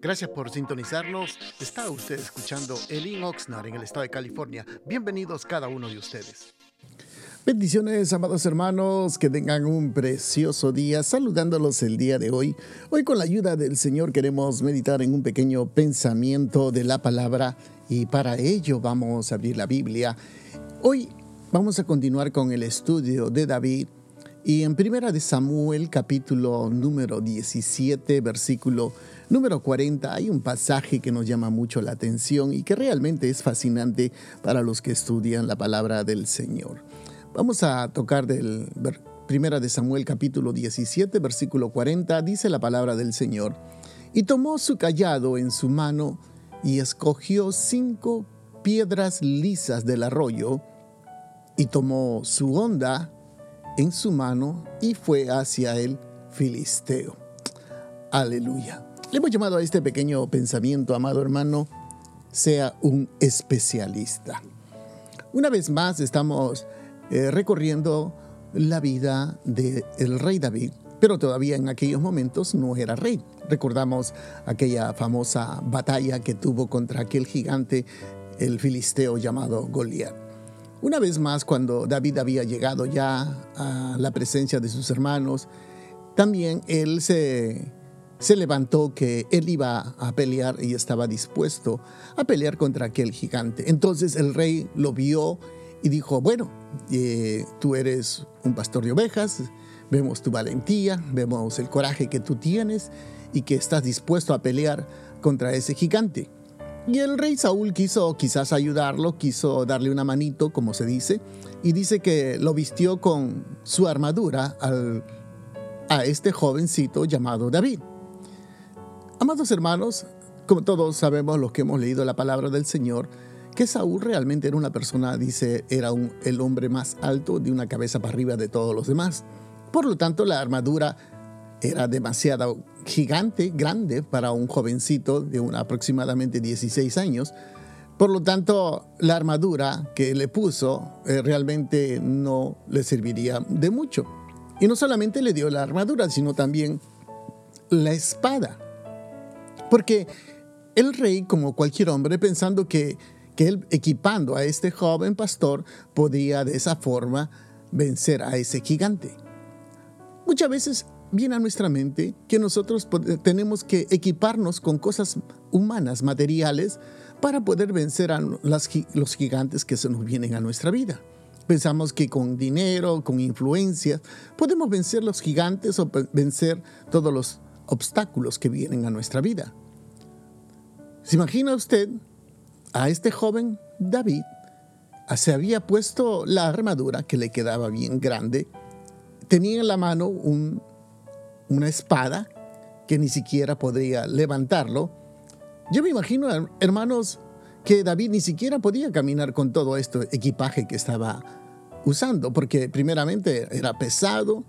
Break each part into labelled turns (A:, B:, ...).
A: Gracias por sintonizarnos. Está usted escuchando Elin Oxnard en el estado de California. Bienvenidos cada uno de ustedes.
B: Bendiciones, amados hermanos, que tengan un precioso día, saludándolos el día de hoy. Hoy con la ayuda del Señor queremos meditar en un pequeño pensamiento de la palabra y para ello vamos a abrir la Biblia. Hoy vamos a continuar con el estudio de David y en Primera de Samuel capítulo número 17 versículo número 40 hay un pasaje que nos llama mucho la atención y que realmente es fascinante para los que estudian la palabra del Señor. Vamos a tocar del Primera de Samuel capítulo 17, versículo 40, dice la palabra del Señor. Y tomó su callado en su mano y escogió cinco piedras lisas del arroyo y tomó su honda en su mano y fue hacia el filisteo. Aleluya. Le hemos llamado a este pequeño pensamiento, amado hermano, sea un especialista. Una vez más estamos eh, recorriendo la vida del rey David, pero todavía en aquellos momentos no era rey. Recordamos aquella famosa batalla que tuvo contra aquel gigante, el filisteo llamado Goliat. Una vez más, cuando David había llegado ya a la presencia de sus hermanos, también él se, se levantó que él iba a pelear y estaba dispuesto a pelear contra aquel gigante. Entonces el rey lo vio y dijo, bueno, eh, tú eres un pastor de ovejas, vemos tu valentía, vemos el coraje que tú tienes y que estás dispuesto a pelear contra ese gigante. Y el rey Saúl quiso quizás ayudarlo, quiso darle una manito, como se dice, y dice que lo vistió con su armadura al, a este jovencito llamado David. Amados hermanos, como todos sabemos los que hemos leído la palabra del Señor, que Saúl realmente era una persona, dice, era el hombre más alto de una cabeza para arriba de todos los demás. Por lo tanto, la armadura era demasiado gigante, grande para un jovencito de aproximadamente 16 años. Por lo tanto, la armadura que le puso eh, realmente no le serviría de mucho. Y no solamente le dio la armadura, sino también la espada. Porque el rey, como cualquier hombre, pensando que que él equipando a este joven pastor podía de esa forma vencer a ese gigante. Muchas veces viene a nuestra mente que nosotros tenemos que equiparnos con cosas humanas, materiales, para poder vencer a los gigantes que se nos vienen a nuestra vida. Pensamos que con dinero, con influencia, podemos vencer los gigantes o vencer todos los obstáculos que vienen a nuestra vida. ¿Se imagina usted a este joven David se había puesto la armadura que le quedaba bien grande, tenía en la mano una espada que ni siquiera podría levantarlo. Yo me imagino, hermanos, que David ni siquiera podía caminar con todo este equipaje que estaba usando, porque primeramente era pesado,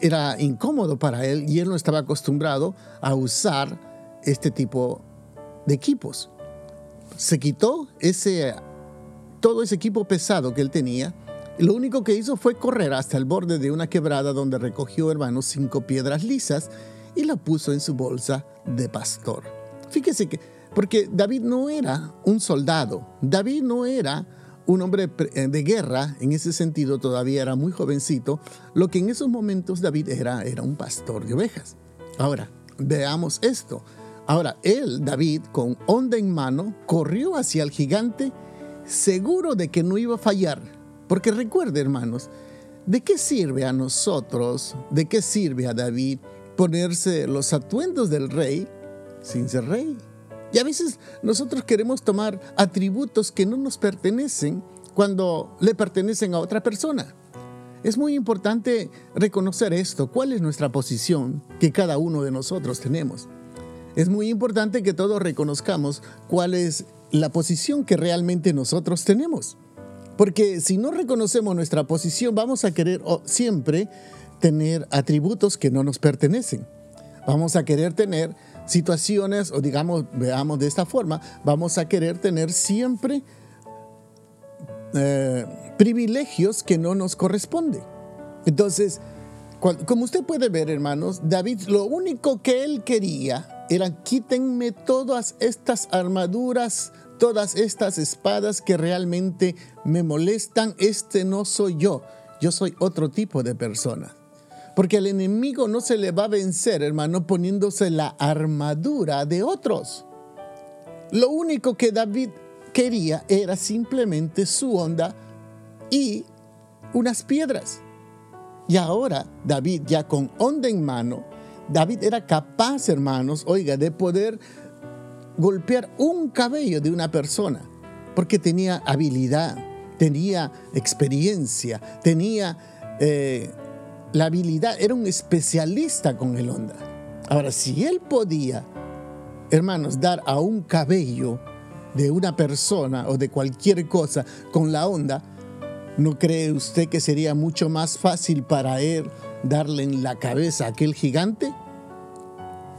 B: era incómodo para él y él no estaba acostumbrado a usar este tipo de equipos se quitó ese, todo ese equipo pesado que él tenía. Lo único que hizo fue correr hasta el borde de una quebrada donde recogió, hermanos, cinco piedras lisas y la puso en su bolsa de pastor. Fíjese que, porque David no era un soldado, David no era un hombre eh, de guerra, en ese sentido todavía era muy jovencito, lo que en esos momentos David era, era un pastor de ovejas. Ahora, veamos esto. Ahora, él, David, con onda en mano, corrió hacia el gigante seguro de que no iba a fallar. Porque recuerde, hermanos, ¿de qué sirve a nosotros, de qué sirve a David ponerse los atuendos del rey sin ser rey? Y a veces nosotros queremos tomar atributos que no nos pertenecen cuando le pertenecen a otra persona. Es muy importante reconocer esto, cuál es nuestra posición que cada uno de nosotros tenemos. Es muy importante que todos reconozcamos cuál es la posición que realmente nosotros tenemos. Porque si no reconocemos nuestra posición, vamos a querer siempre tener atributos que no nos pertenecen. Vamos a querer tener situaciones, o digamos, veamos de esta forma, vamos a querer tener siempre eh, privilegios que no nos corresponden. Entonces, como usted puede ver, hermanos, David lo único que él quería era quítenme todas estas armaduras, todas estas espadas que realmente me molestan. Este no soy yo, yo soy otro tipo de persona. Porque al enemigo no se le va a vencer, hermano, poniéndose la armadura de otros. Lo único que David quería era simplemente su onda y unas piedras. Y ahora David ya con onda en mano, David era capaz, hermanos, oiga, de poder golpear un cabello de una persona, porque tenía habilidad, tenía experiencia, tenía eh, la habilidad, era un especialista con el onda. Ahora, si él podía, hermanos, dar a un cabello de una persona o de cualquier cosa con la onda, ¿no cree usted que sería mucho más fácil para él darle en la cabeza a aquel gigante?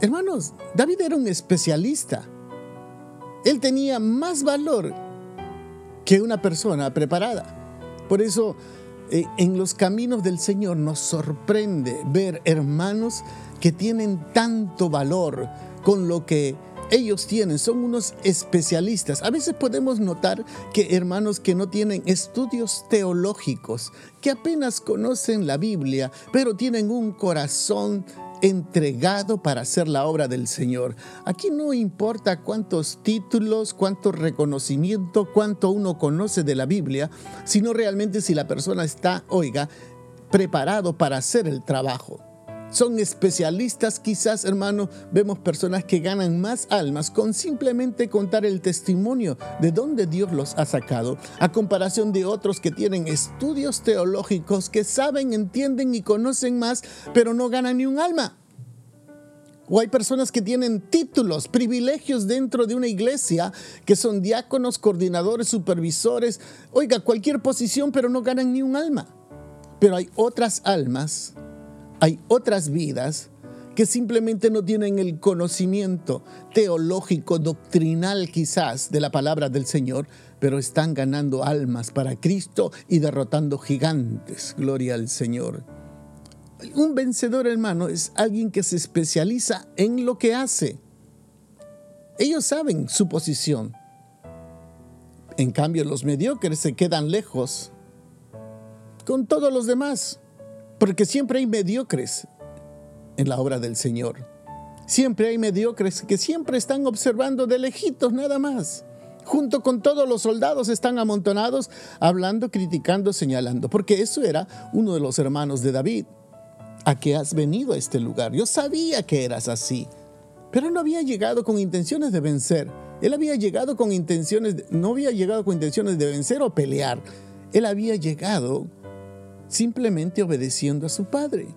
B: Hermanos, David era un especialista. Él tenía más valor que una persona preparada. Por eso, eh, en los caminos del Señor nos sorprende ver hermanos que tienen tanto valor con lo que ellos tienen, son unos especialistas. A veces podemos notar que hermanos que no tienen estudios teológicos, que apenas conocen la Biblia, pero tienen un corazón entregado para hacer la obra del Señor. Aquí no importa cuántos títulos, cuánto reconocimiento, cuánto uno conoce de la Biblia, sino realmente si la persona está, oiga, preparado para hacer el trabajo son especialistas, quizás hermano, vemos personas que ganan más almas con simplemente contar el testimonio de dónde Dios los ha sacado, a comparación de otros que tienen estudios teológicos, que saben, entienden y conocen más, pero no ganan ni un alma. O hay personas que tienen títulos, privilegios dentro de una iglesia, que son diáconos, coordinadores, supervisores, oiga, cualquier posición, pero no ganan ni un alma. Pero hay otras almas hay otras vidas que simplemente no tienen el conocimiento teológico, doctrinal quizás de la palabra del Señor, pero están ganando almas para Cristo y derrotando gigantes. Gloria al Señor. Un vencedor, hermano, es alguien que se especializa en lo que hace. Ellos saben su posición. En cambio, los mediocres se quedan lejos con todos los demás. Porque siempre hay mediocres en la obra del Señor. Siempre hay mediocres que siempre están observando de lejitos nada más. Junto con todos los soldados están amontonados, hablando, criticando, señalando. Porque eso era uno de los hermanos de David. ¿A qué has venido a este lugar? Yo sabía que eras así. Pero no había llegado con intenciones de vencer. Él había llegado con intenciones, no había llegado con intenciones de vencer o pelear. Él había llegado simplemente obedeciendo a su padre.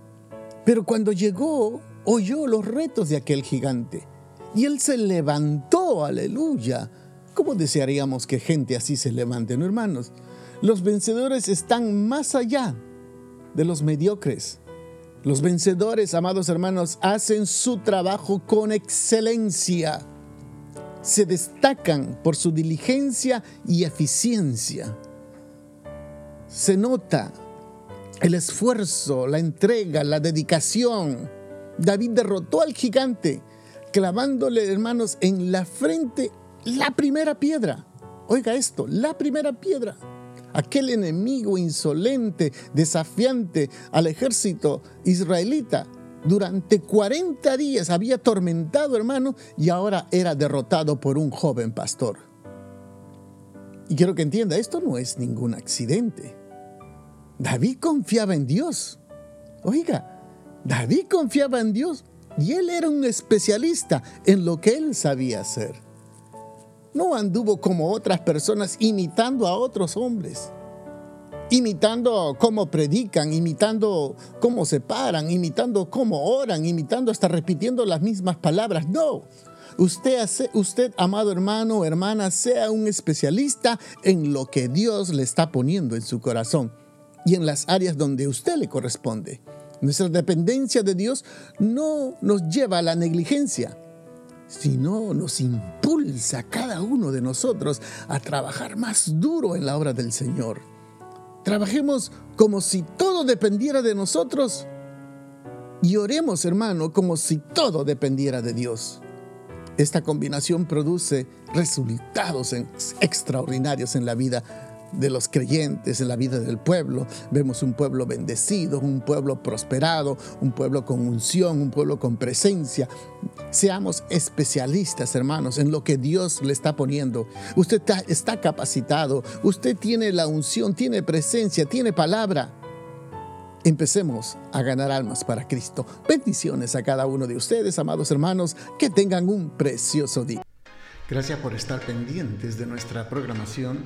B: Pero cuando llegó, oyó los retos de aquel gigante. Y él se levantó, aleluya. ¿Cómo desearíamos que gente así se levante, no hermanos? Los vencedores están más allá de los mediocres. Los vencedores, amados hermanos, hacen su trabajo con excelencia. Se destacan por su diligencia y eficiencia. Se nota el esfuerzo, la entrega, la dedicación. David derrotó al gigante, clavándole, hermanos, en la frente la primera piedra. Oiga esto, la primera piedra. Aquel enemigo insolente, desafiante al ejército israelita, durante 40 días había atormentado, hermano, y ahora era derrotado por un joven pastor. Y quiero que entienda, esto no es ningún accidente. David confiaba en Dios. Oiga, David confiaba en Dios y él era un especialista en lo que él sabía hacer. No anduvo como otras personas imitando a otros hombres, imitando cómo predican, imitando cómo se paran, imitando cómo oran, imitando hasta repitiendo las mismas palabras. No, Usted, usted, amado hermano o hermana, sea un especialista en lo que Dios le está poniendo en su corazón y en las áreas donde usted le corresponde. Nuestra dependencia de Dios no nos lleva a la negligencia, sino nos impulsa a cada uno de nosotros a trabajar más duro en la obra del Señor. Trabajemos como si todo dependiera de nosotros y oremos, hermano, como si todo dependiera de Dios. Esta combinación produce resultados extraordinarios en la vida de los creyentes, en la vida del pueblo. Vemos un pueblo bendecido, un pueblo prosperado, un pueblo con unción, un pueblo con presencia. Seamos especialistas, hermanos, en lo que Dios le está poniendo. Usted está, capacitado, usted tiene la unción, tiene presencia, tiene palabra. Empecemos a ganar almas para Cristo. Bendiciones a cada uno de ustedes, amados hermanos, que tengan un precioso día.
A: Gracias por estar pendientes de nuestra programación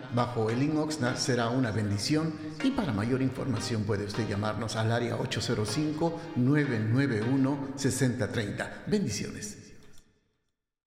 A: bajo el link Oxnard será una bendición y para mayor información puede usted llamarnos al área 805-991-6030. Bendiciones.